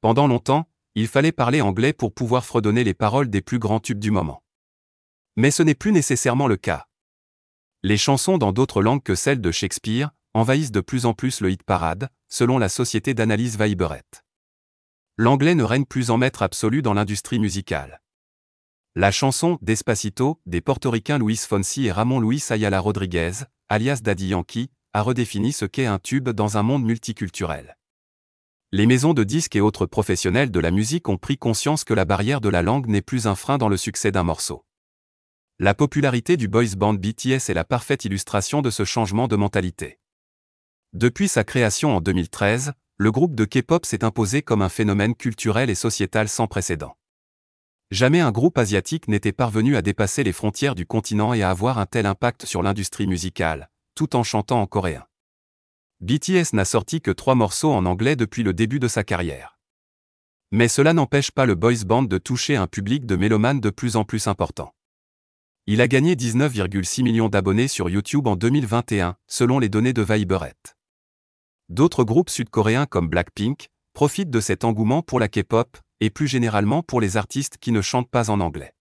Pendant longtemps, il fallait parler anglais pour pouvoir fredonner les paroles des plus grands tubes du moment. Mais ce n'est plus nécessairement le cas. Les chansons dans d'autres langues que celles de Shakespeare envahissent de plus en plus le hit parade, selon la société d'analyse Viberet. L'anglais ne règne plus en maître absolu dans l'industrie musicale. La chanson Despacito des portoricains Luis Fonsi et Ramon Luis Ayala Rodriguez, alias Daddy Yankee, a redéfini ce qu'est un tube dans un monde multiculturel. Les maisons de disques et autres professionnels de la musique ont pris conscience que la barrière de la langue n'est plus un frein dans le succès d'un morceau. La popularité du boys band BTS est la parfaite illustration de ce changement de mentalité. Depuis sa création en 2013, le groupe de K-pop s'est imposé comme un phénomène culturel et sociétal sans précédent. Jamais un groupe asiatique n'était parvenu à dépasser les frontières du continent et à avoir un tel impact sur l'industrie musicale, tout en chantant en coréen. BTS n'a sorti que trois morceaux en anglais depuis le début de sa carrière. Mais cela n'empêche pas le boys band de toucher un public de mélomanes de plus en plus important. Il a gagné 19,6 millions d'abonnés sur YouTube en 2021, selon les données de Viberet. D'autres groupes sud-coréens comme Blackpink profitent de cet engouement pour la K-pop, et plus généralement pour les artistes qui ne chantent pas en anglais.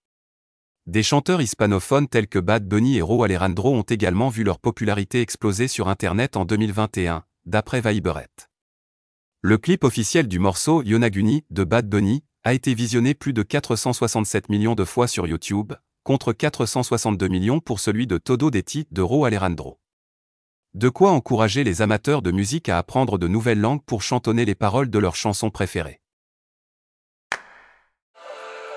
Des chanteurs hispanophones tels que Bad Bunny et Ro Alejandro ont également vu leur popularité exploser sur Internet en 2021, d'après Viberet. Le clip officiel du morceau Yonaguni de Bad Bunny a été visionné plus de 467 millions de fois sur YouTube, contre 462 millions pour celui de Todo Detti de Ro Alejandro. De quoi encourager les amateurs de musique à apprendre de nouvelles langues pour chantonner les paroles de leurs chansons préférées.